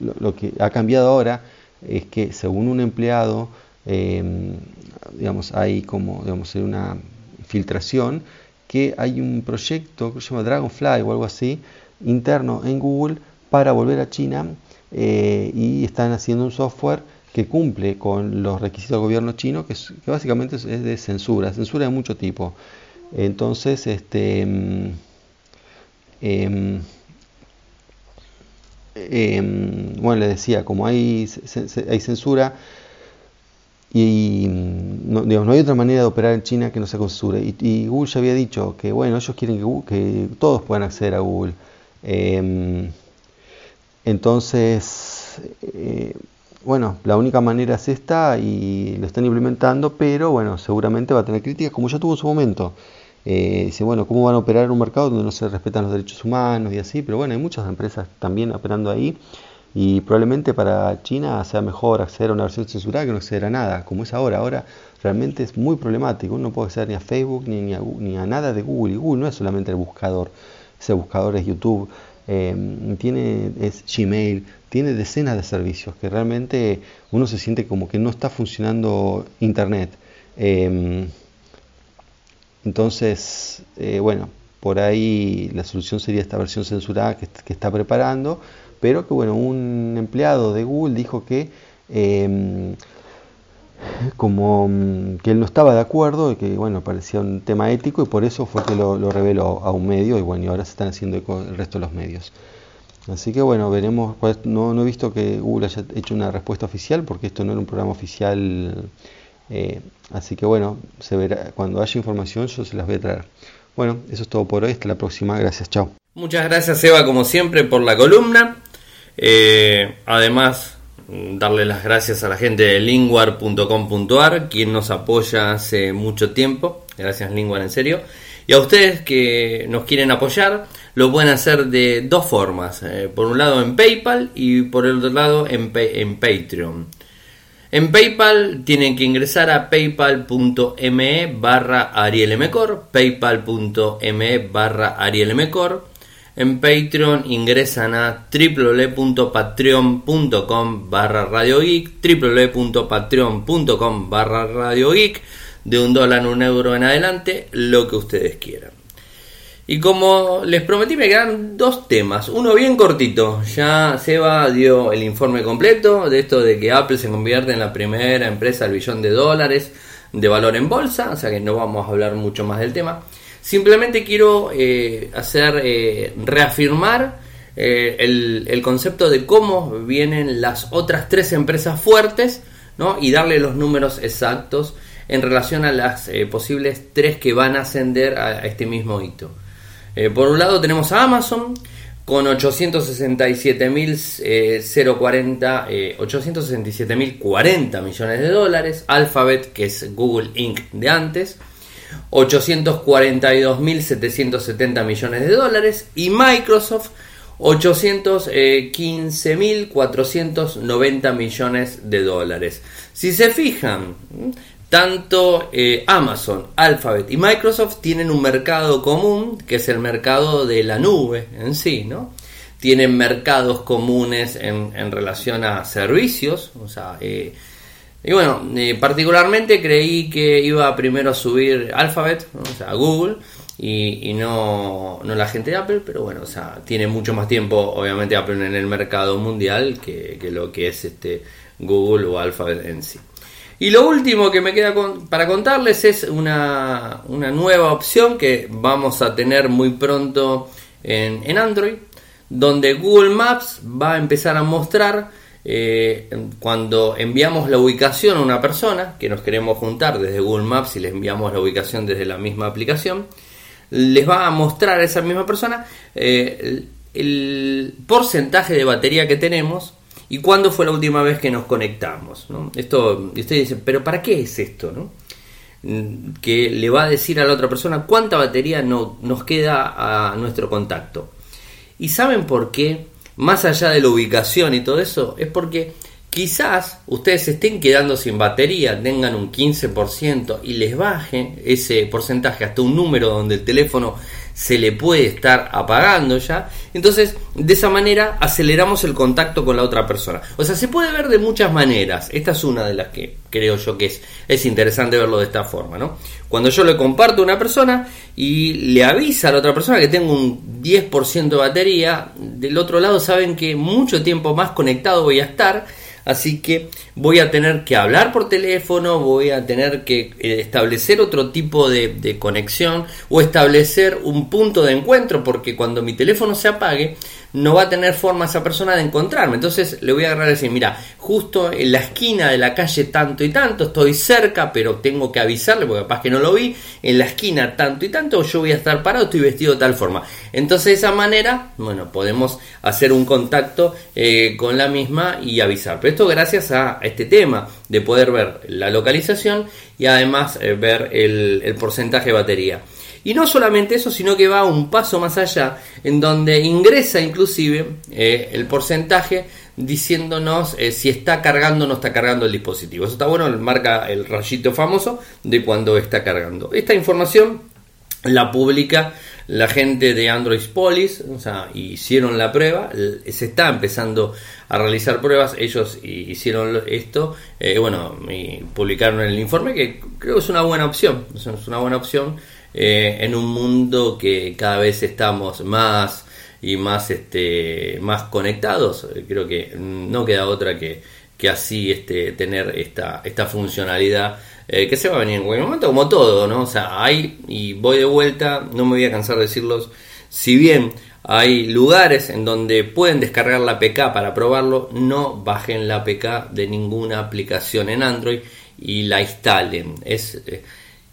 lo, que ha cambiado ahora es que según un empleado, em, digamos, hay como, digamos, una filtración que hay un proyecto que se llama Dragonfly o algo así, interno en Google para volver a China eh, y están haciendo un software que cumple con los requisitos del gobierno chino, que, básicamente es, de censura, censura de mucho tipo. Entonces, este, mm, em, em, bueno, les decía, como hay, hay censura, y no, no, hay otra manera de operar en China que no sea con censura. Y, Google ya había dicho que, bueno, ellos quieren que, que todos puedan acceder a Google. Em, entonces, eh, bueno, la única manera es esta y lo están implementando, pero bueno, seguramente va a tener críticas como ya tuvo en su momento. Eh, dice, bueno, ¿cómo van a operar en un mercado donde no se respetan los derechos humanos y así? Pero bueno, hay muchas empresas también operando ahí y probablemente para China sea mejor acceder a una versión censurada que no acceder a nada, como es ahora. Ahora realmente es muy problemático, uno no puede acceder ni a Facebook ni, ni, a, ni a nada de Google y Google no es solamente el buscador ese buscador es YouTube, em, tiene es Gmail, tiene decenas de servicios que realmente uno se siente como que no está funcionando Internet. Em, entonces, eh, bueno, por ahí la solución sería esta versión censurada que, que, está preparando, pero que bueno, un empleado de Google dijo que em, como mm, que él no estaba de acuerdo y que bueno parecía un tema ético y por eso fue que lo, reveló a un medio y bueno y ahora se están haciendo el resto de los medios. Así que bueno veremos no, no he visto que Google haya hecho una respuesta oficial porque esto no era un programa oficial eh, así que bueno se verá cuando haya información yo se las voy a traer. Bueno eso es todo por hoy hasta la próxima gracias chao. Muchas gracias Eva como siempre por la columna. Eh, además darle las gracias a la gente de linguar.com.ar, quien nos apoya hace mucho tiempo. Gracias Linguar, en serio. Y a ustedes que nos quieren apoyar, lo pueden hacer de dos formas. Eh, por un lado en PayPal y por el otro lado en, en Patreon. En PayPal tienen que ingresar a paypal.me barra arielmcor, paypal.me barra arielmcor en Patreon ingresan a www.patreon.com barra Radio Geek, www.patreon.com barra Radio Geek, de un dólar, un euro en adelante, lo que ustedes quieran. Y como les prometí, me quedan dos temas. Uno bien cortito. Ya Seba dio el informe completo de esto de que Apple se convierte en la primera empresa al billón de dólares de valor en bolsa. O sea que no vamos a hablar mucho más del tema. Simplemente quiero eh, hacer eh, reafirmar eh, el, concepto de cómo vienen las otras tres empresas fuertes ¿no? y darle los números exactos en relación a las posibles tres que van a ascender a, este mismo hito. por un lado tenemos a Amazon con 867.040 eh, 867.040 millones de dólares, Alphabet, que es Google Inc. de antes, 842.770 millones de dólares y Microsoft 815.490 millones de dólares. Si se fijan, tanto eh, Amazon, Alphabet y Microsoft tienen un mercado común, que es el mercado de la nube en sí, ¿no? Tienen mercados comunes en, relación a servicios, o sea, eh, y bueno, particularmente creí que iba primero a subir Alphabet, o sea, Google, y, no, no, la gente de Apple, pero bueno, o sea, tiene mucho más tiempo, obviamente, Apple en el mercado mundial que, que lo que es este Google o Alphabet en sí. Y lo último que me queda para contarles es una, nueva opción que vamos a tener muy pronto en, Android, donde Google Maps va a empezar a mostrar eh, cuando enviamos la ubicación a una persona, que nos queremos juntar desde Google Maps y les enviamos la ubicación desde la misma aplicación, les va a mostrar a esa misma persona eh, el porcentaje de batería que tenemos ¿Y cuándo fue la última vez que nos conectamos? Esto, y ustedes dicen, ¿pero para qué es esto? ¿no? Mm, que le va a decir a la otra persona cuánta batería no, nos queda a nuestro contacto. ¿Y saben por qué? Más allá de la ubicación y todo eso, es porque quizás ustedes estén quedando sin batería, tengan un 15% y les baje ese porcentaje hasta un número donde el teléfono se le puede estar apagando ya. Entonces, de esa manera aceleramos el contacto con la otra persona. O sea, se puede ver de muchas maneras. Esta es una de las que creo yo que es, es interesante verlo de esta forma, ¿no? Cuando yo le comparto a una persona y le avisa a la otra persona que tengo un 10% de batería, del otro lado saben que mucho tiempo más conectado voy a estar Así que voy a tener que hablar por teléfono, voy a tener que eh, establecer otro tipo de, conexión o establecer un punto de encuentro porque cuando mi teléfono se apague no va a tener forma esa persona de encontrarme. Entonces le voy a agarrar y decir, mira, justo en la esquina de la calle tanto y tanto, estoy cerca, pero tengo que avisarle porque capaz que no lo vi, en la esquina tanto y tanto, yo voy a estar parado, estoy vestido de tal forma. Entonces de esa manera, bueno, podemos hacer un contacto eh, con la misma y avisar. Pero esto gracias a este tema de poder ver la localización y además eh, ver el porcentaje de batería. Y no solamente eso, sino que va un paso más allá, en donde ingresa inclusive eh, el porcentaje diciéndonos eh, si está cargando o no está cargando el dispositivo. Eso está bueno, marca el rayito famoso de cuando está cargando. Esta información la publica la gente de Android Police, o sea, hicieron la prueba, se está empezando a realizar pruebas, ellos hicieron esto, eh, bueno, y publicaron el informe que creo que es una buena opción, es una buena opción eh, en un mundo que cada vez estamos más y más este más conectados eh, creo que no queda otra que, que así este tener esta esta funcionalidad eh, que se va a venir en cualquier momento como todo no o sea hay y voy de vuelta no me voy a cansar de decirlos. Si bien hay lugares en donde pueden descargar la APK para probarlo, no bajen la APK de ninguna aplicación en Android y la instalen. Es,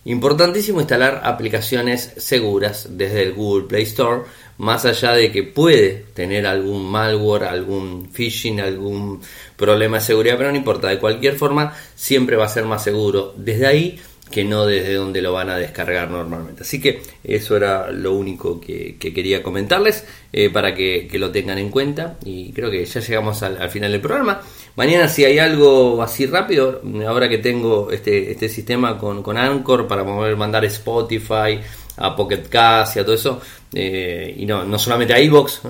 Importantísimo instalar aplicaciones seguras desde el Google Play Store, más allá de que puede tener algún malware, algún phishing, algún problema de seguridad, pero no importa, de cualquier forma siempre va a ser más seguro desde ahí que no desde donde lo van a descargar normalmente. Así que eso era lo único que, quería comentarles eh, para que, lo tengan en cuenta y creo que ya llegamos al, final del programa. Mañana si hay algo así rápido, ahora que tengo este, este sistema con, con Anchor para poder mandar Spotify, a Pocket Cast y a todo eso, eh, y no, no solamente a Evox,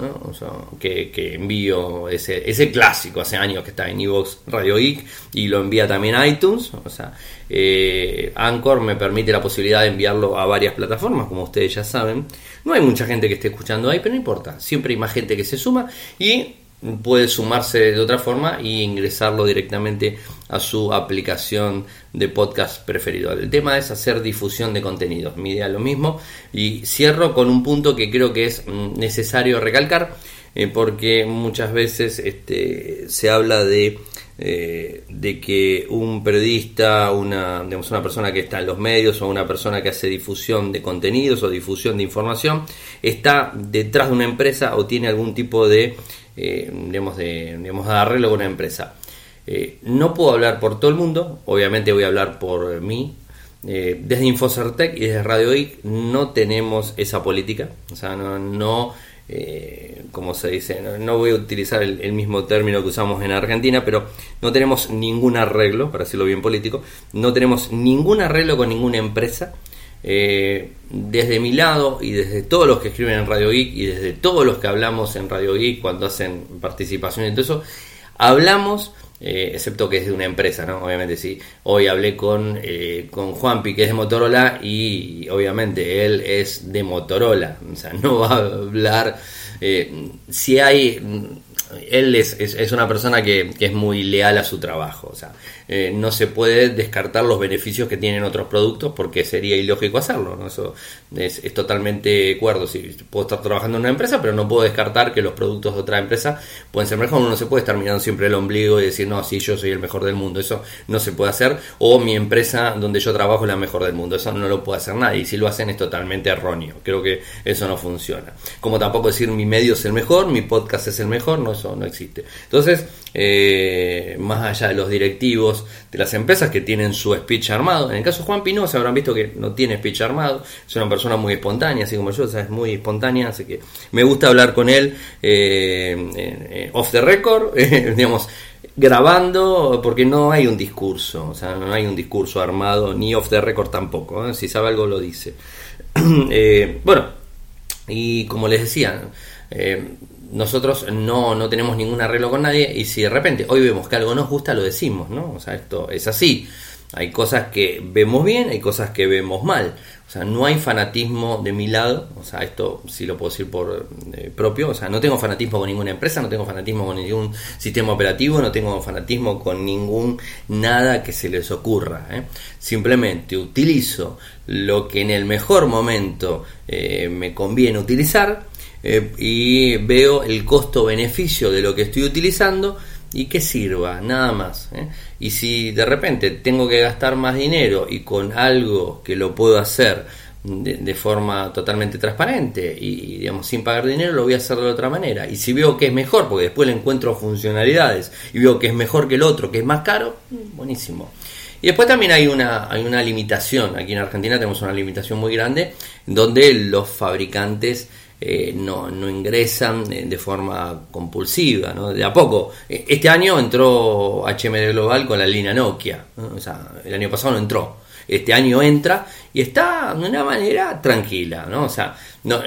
que, envío ese, ese clásico hace años que está en Evox Radio Geek y lo envía también a iTunes, o sea, eh, Anchor me permite la posibilidad de enviarlo a varias plataformas, como ustedes ya saben. No hay mucha gente que esté escuchando ahí, pero no importa, siempre hay más gente que se suma y puede sumarse de otra forma y ingresarlo directamente a su aplicación de podcast preferido. El tema es hacer difusión de contenidos. Mi idea es lo mismo. Y cierro con un punto que creo que es mm, necesario recalcar, eh, porque muchas veces este, se habla de eh, de que un periodista, una, digamos, una persona que está en los medios o una persona que hace difusión de contenidos o difusión de información está detrás de una empresa o tiene algún tipo de, eh, digamos, de, digamos, arreglo con una empresa. Eh, no puedo hablar por todo el mundo, obviamente voy a hablar por mí. desde Infocertec y desde Radio IC no tenemos esa política, o sea, no eh, como se dice, no, voy a utilizar el, mismo término que usamos en Argentina, pero no tenemos ningún arreglo, para decirlo bien político, no tenemos ningún arreglo con ninguna empresa. Eh, desde mi lado y desde todos los que escriben en Radio Geek y desde todos los que hablamos en Radio Geek cuando hacen participación y todo eso, hablamos eh, excepto que es de una empresa, ¿no? Obviamente sí. Hoy hablé con, eh, con Juanpi, que es de Motorola, y obviamente él es de Motorola. O sea, no va a hablar. Eh, si hay él es, es, una persona que, es muy leal a su trabajo. O sea, eh, no se puede descartar los beneficios que tienen otros productos porque sería ilógico hacerlo. ¿no? Eso es, totalmente de acuerdo. Si puedo estar trabajando en una empresa, pero no puedo descartar que los productos de otra empresa pueden ser mejor. Uno no se puede estar mirando siempre el ombligo y decir, no, sí, yo soy el mejor del mundo. Eso no se puede hacer. O mi empresa donde yo trabajo es la mejor del mundo. Eso no lo puede hacer nadie. Y si lo hacen es totalmente erróneo. Creo que eso no funciona. Como tampoco decir mi medio es el mejor, mi podcast es el mejor. No, eso no existe. Entonces, eh, más allá de los directivos de las empresas que tienen su speech armado, en el caso de Juan Pino se habrán visto que no tiene speech armado, es una persona muy espontánea, así como yo, es muy espontánea, así que me gusta hablar con él eh, eh, off the record, digamos, grabando, porque no hay un discurso, o sea, no hay un discurso armado, ni off the record tampoco, si sabe algo lo dice. bueno, y como les decía, nosotros no, no tenemos ningún arreglo con nadie y si de repente hoy vemos que algo nos gusta, lo decimos, ¿no? O sea, esto es así. Hay cosas que vemos bien, hay cosas que vemos mal. O sea, no hay fanatismo de mi lado. O sea, esto sí lo puedo decir por eh, propio. O sea, no tengo fanatismo con ninguna empresa, no tengo fanatismo con ningún sistema operativo, no tengo fanatismo con ningún nada que se les ocurra. ¿eh? Simplemente utilizo lo que en el mejor momento eh, me conviene utilizar eh, y veo el costo-beneficio de lo que estoy utilizando y que sirva, nada más. ¿eh? Y si de repente tengo que gastar más dinero y con algo que lo puedo hacer de, forma totalmente transparente y, digamos sin pagar dinero lo voy a hacer de otra manera y si veo que es mejor porque después le encuentro funcionalidades y veo que es mejor que el otro que es más caro buenísimo y después también hay una hay una limitación aquí en Argentina tenemos una limitación muy grande donde los fabricantes eh, no, no, ingresan de forma compulsiva, ¿no? De a poco. Eh, este año entró HMD Global con la línea Nokia, o sea, el año pasado no entró. Este año entra y está de una manera tranquila, ¿no? O sea, no,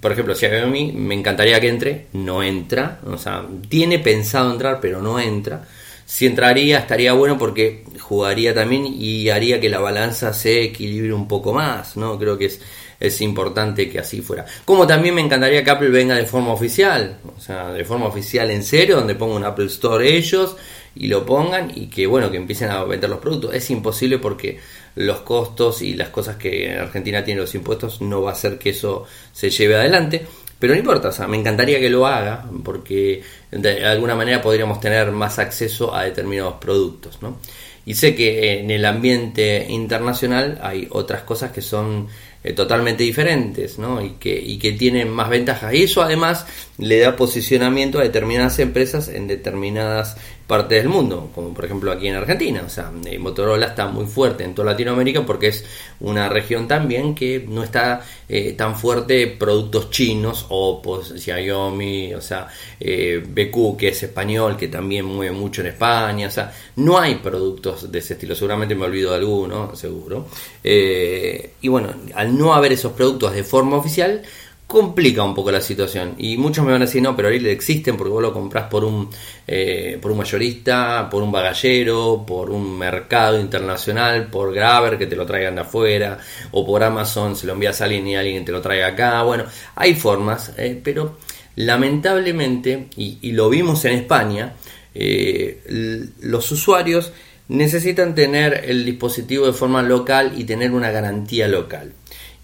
por ejemplo, mí me encantaría que entre, no entra, o sea, tiene pensado entrar, pero no entra. Si entraría, estaría bueno porque jugaría también y haría que la balanza se equilibre un poco más, ¿no? Creo que es es importante que así fuera. Como también me encantaría que Apple venga de forma oficial, o sea, de forma oficial en serio, donde ponga un Apple Store ellos y lo pongan y que bueno, que empiecen a vender los productos. Es imposible porque los costos y las cosas que en Argentina tienen los impuestos no va a hacer que eso se lleve adelante. Pero no importa, o sea, me encantaría que lo haga porque de alguna manera podríamos tener más acceso a determinados productos, ¿no? Y sé que en el ambiente internacional hay otras cosas que son eh, totalmente diferentes ¿no? y, que, y que tienen más ventajas. Y eso además le da posicionamiento a determinadas empresas en determinadas partes del mundo, como por ejemplo aquí en Argentina. O sea, eh, Motorola está muy fuerte en toda Latinoamérica porque es una región también que no está eh, tan fuerte productos chinos, o Xiaomi, o sea, eh, BQ que es español, que también mueve mucho en España. O sea, no hay productos de ese estilo. Seguramente me olvido de alguno, seguro. y bueno, al no haber esos productos de forma oficial, complica un poco la situación. Y muchos me van a decir, no, pero ahorita existen porque vos lo compras por un, eh, por un mayorista, por un bagallero, por un mercado internacional, por Graver que te lo traigan de afuera, o por Amazon se lo envías a alguien y alguien te lo trae acá. Bueno, hay formas, eh, pero lamentablemente, y, lo vimos en España, eh, los usuarios necesitan tener el dispositivo de forma local y tener una garantía local.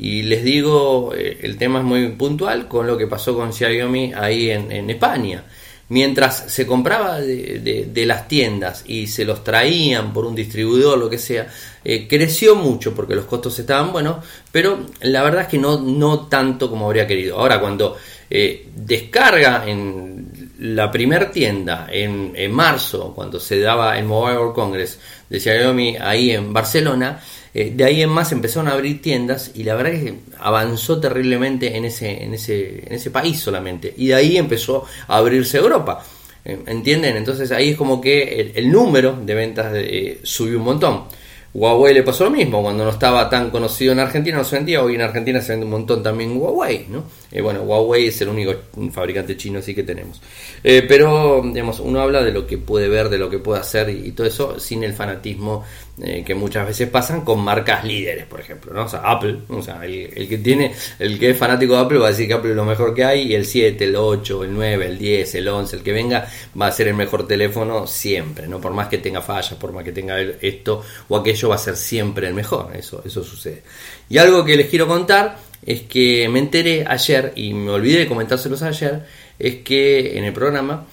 Y les digo, eh, el tema es muy puntual con lo que pasó con Xiaomi ahí en, España. mientras se compraba de, las tiendas y se los traían por un distribuidor, lo que sea, eh, creció mucho porque los costos estaban buenos, pero la verdad es que no, no tanto como habría querido. Ahora, cuando eh, descarga en la primera tienda en, en, marzo, cuando se daba el Mobile World Congress de Xiaomi ahí en Barcelona, eh, de ahí en más empezaron a abrir tiendas y la verdad es que avanzó terriblemente en ese, en ese, en ese país solamente. Y de ahí empezó a abrirse Europa. Eh, ¿Entienden? Entonces ahí es como que el, número de ventas eh, subió un montón. Huawei le pasó lo mismo, cuando no estaba tan conocido en Argentina no se vendía, hoy en Argentina se vende un montón también Huawei, ¿no? Eh, bueno, Huawei es el único fabricante chino así que tenemos. Eh, pero, digamos, uno habla de lo que puede ver, de lo que puede hacer y, todo eso sin el fanatismo eh, que muchas veces pasan con marcas líderes, por ejemplo, ¿no? O sea, Apple, o sea, el, que tiene, el que es fanático de Apple va a decir que Apple es lo mejor que hay y el 7, el 8, el 9, el 10, el 11, el que venga va a ser el mejor teléfono siempre, ¿no? Por más que tenga fallas, por más que tenga esto o aquello va a ser siempre el mejor, eso, eso sucede. Y algo que les quiero contar es que me enteré ayer y me olvidé de comentárselos ayer, es que en el programa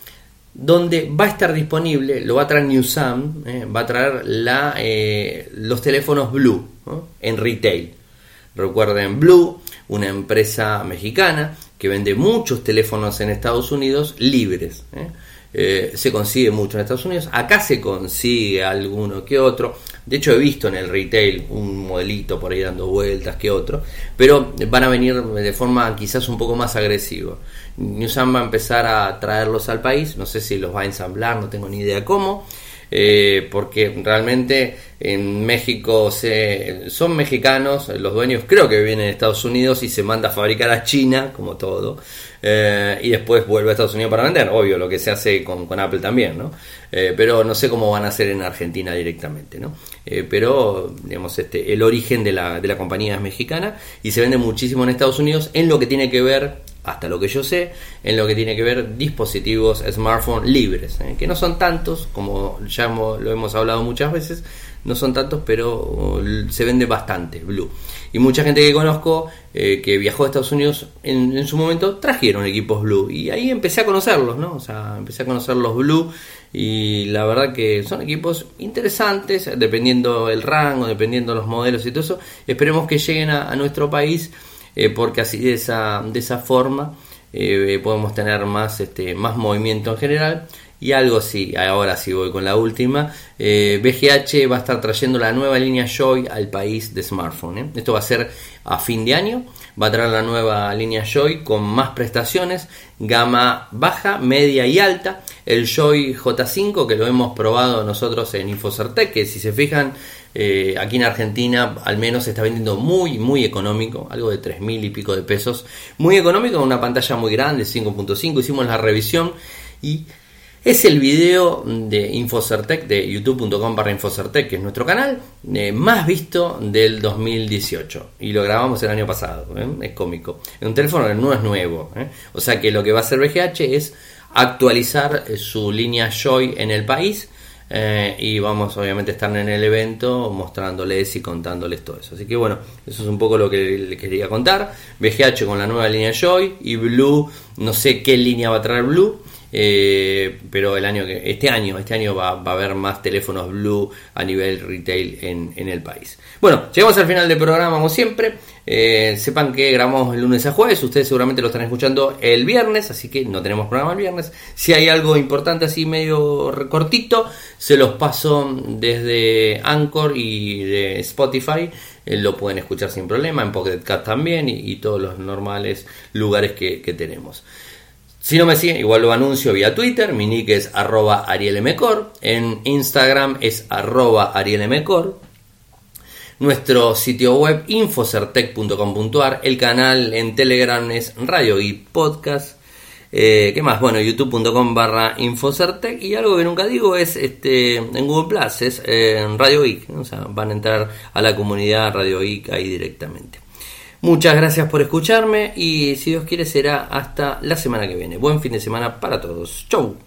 donde va a estar disponible, lo va a traer Newsam, eh, va a traer la, eh, los teléfonos Blue en retail. Recuerden, Blue, una empresa mexicana que vende muchos teléfonos en Estados Unidos libres. ¿eh? Eh, se consigue mucho en Estados Unidos. Acá se consigue alguno que otro. De hecho, he visto en el retail un modelito por ahí dando vueltas que otro. Pero van a venir de forma quizás un poco más agresiva. Newsam va a empezar a traerlos al país. No sé si los va a ensamblar, no tengo ni idea cómo. Eh, porque realmente en México se, son mexicanos, los dueños creo que vienen de Estados Unidos y se manda a fabricar a China, como todo, eh, y después vuelve a Estados Unidos para vender, obvio, lo que se hace con, Apple también, ¿no? Eh, pero no sé cómo van a hacer en Argentina directamente, ¿no? pero, digamos, este, el origen de la, de la compañía es mexicana y se vende muchísimo en Estados Unidos en lo que tiene que ver hasta lo que yo sé, en lo que tiene que ver dispositivos smartphone libres, ¿eh? que no son tantos, como ya lo hemos hablado muchas veces, no son tantos, pero uh, se vende bastante Blue. Y mucha gente que conozco eh, que viajó a Estados Unidos en, su momento trajeron equipos Blue y ahí empecé a conocerlos, ¿no? O sea, empecé a conocer los Blue y la verdad que son equipos interesantes, dependiendo el rango, dependiendo los modelos y todo eso. Esperemos que lleguen a nuestro país eh, porque así de esa, de esa forma eh, podemos tener más, este, más movimiento en general. Y algo sí, ahora sí voy con la última. Eh, BGH va a estar trayendo la nueva línea Joy al país de smartphone. Esto va a ser a fin de año. Va a traer la nueva línea Joy con más prestaciones, gama baja, media y alta. El Joy J5 que lo hemos probado nosotros en Infocertec, que si se fijan eh, aquí en Argentina al menos se está vendiendo muy, muy económico, algo de 3 mil y pico de pesos. Muy económico, una pantalla muy grande, 5.5. Hicimos la revisión y es el video de Infocertec, de youtube.com barra Infocertec, que es nuestro canal, eh, más visto del 2018. Y lo grabamos el año pasado, ¿eh? es cómico. Un teléfono no es nuevo. O sea que lo que va a hacer BGH es actualizar su línea Joy en el país eh, y vamos obviamente a estar en el evento mostrándoles y contándoles todo eso. Así que bueno, eso es un poco lo que le quería contar. VGH con la nueva línea Joy y Blue, no sé qué línea va a traer Blue. Eh, pero el año que este año este año va, a haber más teléfonos blue a nivel retail en, en el país bueno llegamos al final del programa como siempre eh, sepan que grabamos el lunes a jueves, ustedes seguramente lo están escuchando el viernes, así que no tenemos programa el viernes. Si hay algo importante así medio cortito, se los paso desde Anchor y de Spotify. Eh, lo pueden escuchar sin problema, en Pocket Cat también y, todos los normales lugares que, tenemos. Si no me siguen, igual lo anuncio vía Twitter. Mi nick es arroba arielmcor. En Instagram es arroba arielmcor nuestro sitio web infocertec.com.ar, el canal en Telegram es Radio y Podcast. Eh, ¿Qué más? Bueno, youtube.com barra Infocertec y algo que nunca digo es este en Google Plus, es en Radio Geek, o sea, van a entrar a la comunidad Radio Geek ahí directamente. Muchas gracias por escucharme y si Dios quiere será hasta la semana que viene. Buen fin de semana para todos. Chau.